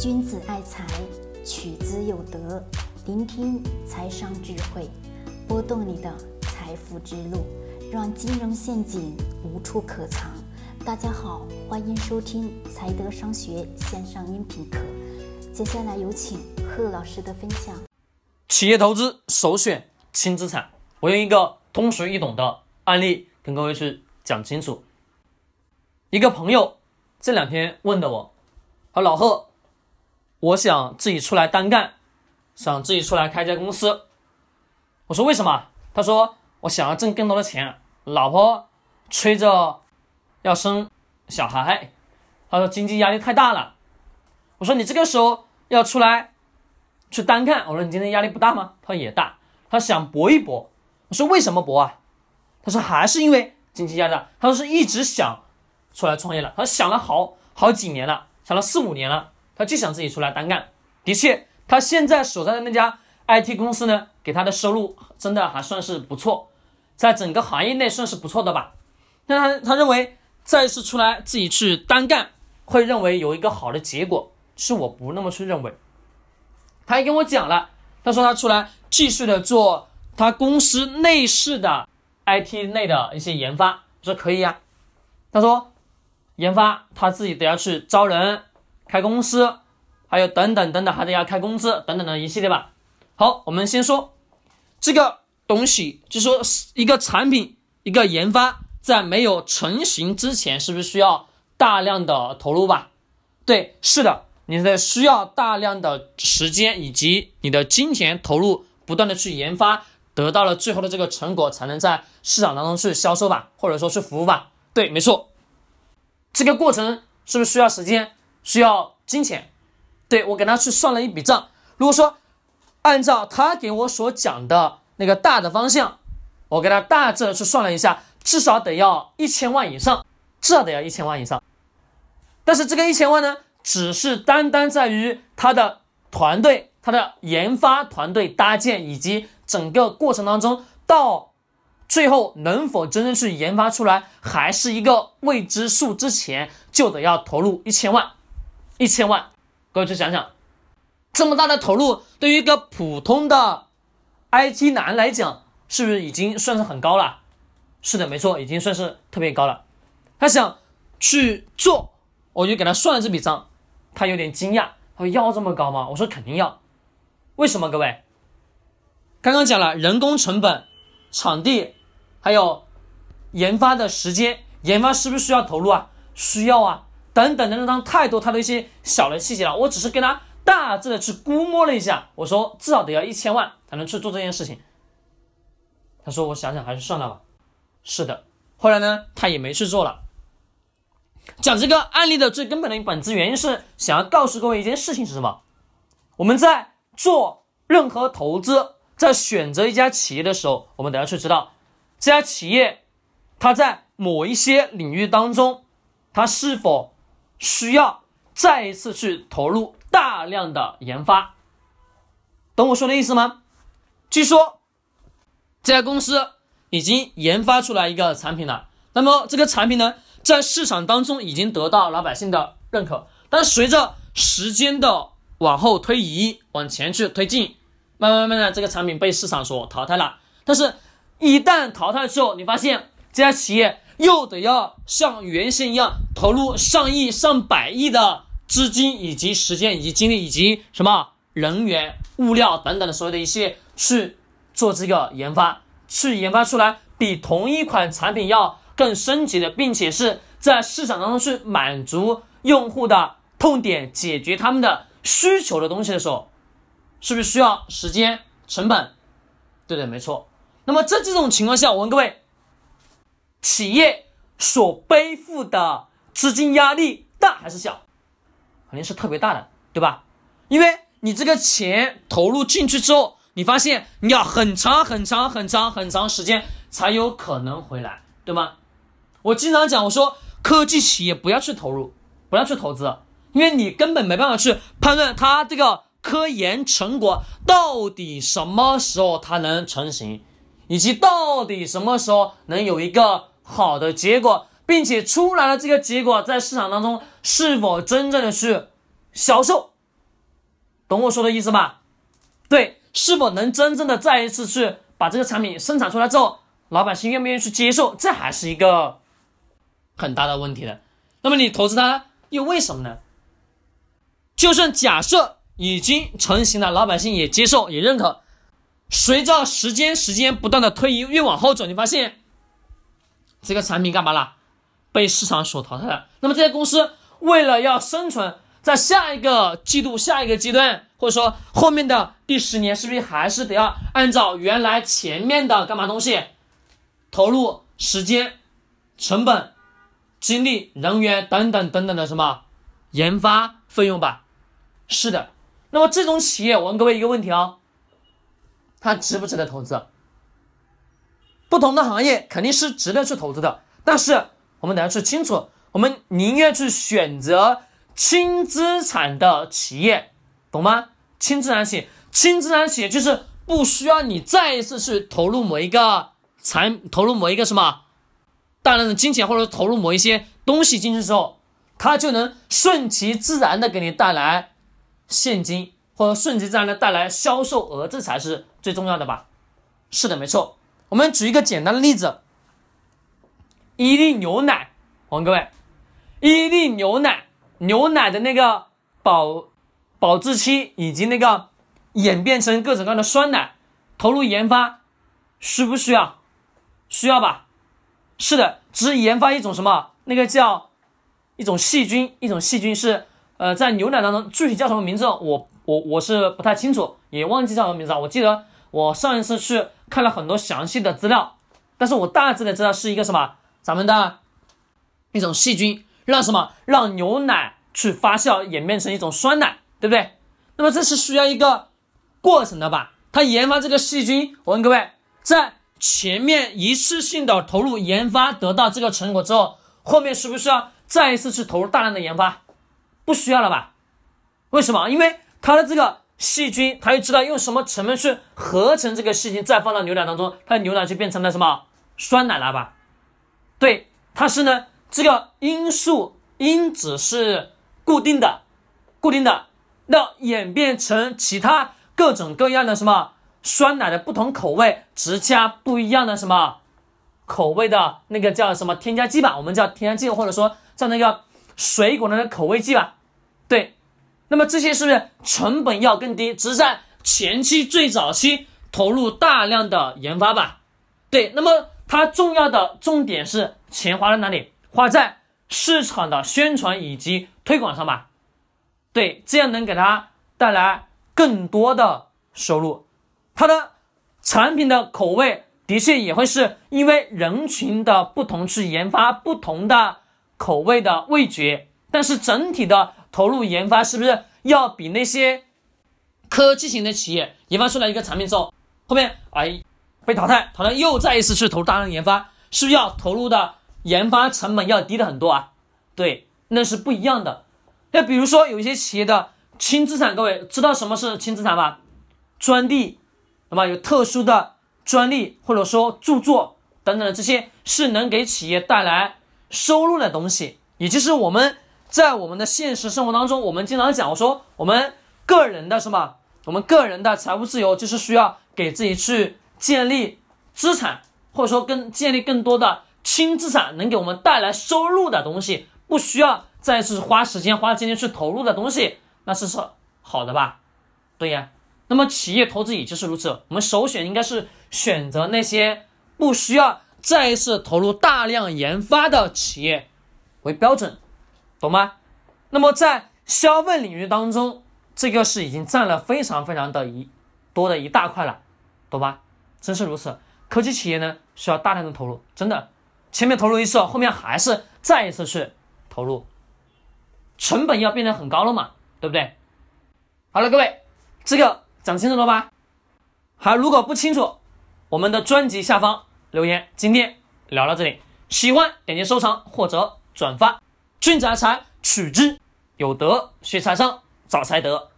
君子爱财，取之有德。聆听财商智慧，拨动你的财富之路，让金融陷阱无处可藏。大家好，欢迎收听财德商学线上音频课。接下来有请贺老师的分享。企业投资首选轻资产，我用一个通俗易懂的案例跟各位去讲清楚。一个朋友这两天问的我，说老贺。我想自己出来单干，想自己出来开家公司。我说为什么？他说我想要挣更多的钱，老婆催着要生小孩，他说经济压力太大了。我说你这个时候要出来去单干，我说你今天压力不大吗？他说也大，他想搏一搏。我说为什么搏啊？他说还是因为经济压力大。他说是一直想出来创业了，他想了好好几年了，想了四五年了。他就想自己出来单干，的确，他现在所在的那家 IT 公司呢，给他的收入真的还算是不错，在整个行业内算是不错的吧。但他他认为再次出来自己去单干，会认为有一个好的结果，是我不那么去认为。他还跟我讲了，他说他出来继续的做他公司内饰的 IT 内的一些研发，我说可以呀。他说研发他自己得要去招人。开公司，还有等等等等，还得要开工资等等的一系列吧。好，我们先说这个东西，就说一个产品一个研发，在没有成型之前，是不是需要大量的投入吧？对，是的，你的需要大量的时间以及你的金钱投入，不断的去研发，得到了最后的这个成果，才能在市场当中去销售吧，或者说是服务吧？对，没错，这个过程是不是需要时间？需要金钱，对我给他去算了一笔账。如果说按照他给我所讲的那个大的方向，我给他大致去算了一下，至少得要一千万以上，至少得要一千万以上。但是这个一千万呢，只是单单在于他的团队、他的研发团队搭建以及整个过程当中，到最后能否真正去研发出来，还是一个未知数。之前就得要投入一千万。一千万，各位去想想，这么大的投入，对于一个普通的 IT 男来讲，是不是已经算是很高了？是的，没错，已经算是特别高了。他想去做，我就给他算了这笔账，他有点惊讶，他说要这么高吗？我说肯定要。为什么？各位，刚刚讲了人工成本、场地，还有研发的时间，研发是不是需要投入啊？需要啊。等等等等，太多他的一些小的细节了。我只是跟他大致的去估摸了一下，我说至少得要一千万才能去做这件事情。他说我想想还是算了吧。是的，后来呢，他也没去做了。讲这个案例的最根本的本质原因是想要告诉各位一件事情是什么？我们在做任何投资，在选择一家企业的时候，我们得要去知道这家企业它在某一些领域当中，它是否。需要再一次去投入大量的研发，懂我说的意思吗？据说这家公司已经研发出来一个产品了，那么这个产品呢，在市场当中已经得到老百姓的认可，但随着时间的往后推移，往前去推进，慢慢慢慢的这个产品被市场所淘汰了。但是，一旦淘汰之后，你发现这家企业。又得要像原先一样投入上亿、上百亿的资金，以及时间、以及精力，以及什么人员、物料等等的所有的一些去做这个研发，去研发出来比同一款产品要更升级的，并且是在市场当中去满足用户的痛点、解决他们的需求的东西的时候，是不是需要时间、成本？对对，没错。那么在这种情况下，我问各位。企业所背负的资金压力大还是小？肯定是特别大的，对吧？因为你这个钱投入进去之后，你发现你要很长很长很长很长时间才有可能回来，对吗？我经常讲，我说科技企业不要去投入，不要去投资，因为你根本没办法去判断它这个科研成果到底什么时候它能成型，以及到底什么时候能有一个。好的结果，并且出来了这个结果在市场当中是否真正的去销售，懂我说的意思吧？对，是否能真正的再一次去把这个产品生产出来之后，老百姓愿不愿意去接受，这还是一个很大的问题的。那么你投资它又为什么呢？就算假设已经成型了，老百姓也接受也认可，随着时间时间不断的推移，越往后走，你发现这个产品干嘛了？被市场所淘汰了。那么这些公司为了要生存，在下一个季度、下一个阶段，或者说后面的第十年，是不是还是得要按照原来前面的干嘛东西，投入时间、成本？精力、人员等等等等的什么研发费用吧？是的。那么这种企业，我问各位一个问题啊，它值不值得投资？不同的行业肯定是值得去投资的，但是我们得要去清楚，我们宁愿去选择轻资产的企业，懂吗？轻资产企业，轻资产企业就是不需要你再一次去投入某一个产，投入某一个什么。大量的金钱或者投入某一些东西进去之后，它就能顺其自然的给你带来现金，或者顺其自然的带来销售额，这才是最重要的吧？是的，没错。我们举一个简单的例子：伊利牛奶，我问各位，伊利牛奶牛奶的那个保保质期以及那个演变成各种各样的酸奶，投入研发需不需要？需要吧？是的，只是研发一种什么？那个叫一种细菌，一种细菌是呃，在牛奶当中具体叫什么名字？我我我是不太清楚，也忘记叫什么名字了。我记得我上一次去看了很多详细的资料，但是我大致的知道是一个什么？咱们的一种细菌，让什么？让牛奶去发酵演变成一种酸奶，对不对？那么这是需要一个过程的吧？他研发这个细菌，我问各位，在。前面一次性的投入研发得到这个成果之后，后面需不需要再一次去投入大量的研发？不需要了吧？为什么？因为它的这个细菌，它就知道用什么成分去合成这个细菌，再放到牛奶当中，它的牛奶就变成了什么酸奶了吧？对，它是呢，这个因素因子是固定的，固定的，那演变成其他各种各样的什么？酸奶的不同口味，直加不一样的什么口味的那个叫什么添加剂吧？我们叫添加剂，或者说叫那个水果的那口味剂吧？那么这些是不是成本要更低？只是在前期最早期投入大量的研发吧？对，那么它重要的重点是钱花在哪里？花在市场的宣传以及推广上吧？对，这样能给它带来更多的收入。它的产品的口味的确也会是因为人群的不同去研发不同的口味的味觉，但是整体的投入研发是不是要比那些科技型的企业研发出来一个产品之后，后面哎被淘汰，淘汰又再一次去投入大量研发，是不是要投入的研发成本要低的很多啊？对，那是不一样的。那比如说有一些企业的轻资产，各位知道什么是轻资产吗？专利。那么有特殊的专利或者说著作等等的这些是能给企业带来收入的东西，也就是我们在我们的现实生活当中，我们经常讲，我说我们个人的什么，我们个人的财务自由就是需要给自己去建立资产，或者说更建立更多的轻资产，能给我们带来收入的东西，不需要再次花时间花精力去投入的东西，那是是好的吧？对呀。那么企业投资也就是如此，我们首选应该是选择那些不需要再一次投入大量研发的企业为标准，懂吗？那么在消费领域当中，这个是已经占了非常非常的一多的一大块了，懂吧？真是如此。科技企业呢需要大量的投入，真的，前面投入一次，后面还是再一次去投入，成本要变得很高了嘛，对不对？好了，各位，这个。讲清楚了吧？好，如果不清楚，我们的专辑下方留言。今天聊到这里，喜欢点击收藏或者转发。君子爱财，取之有德；学财商，找财德。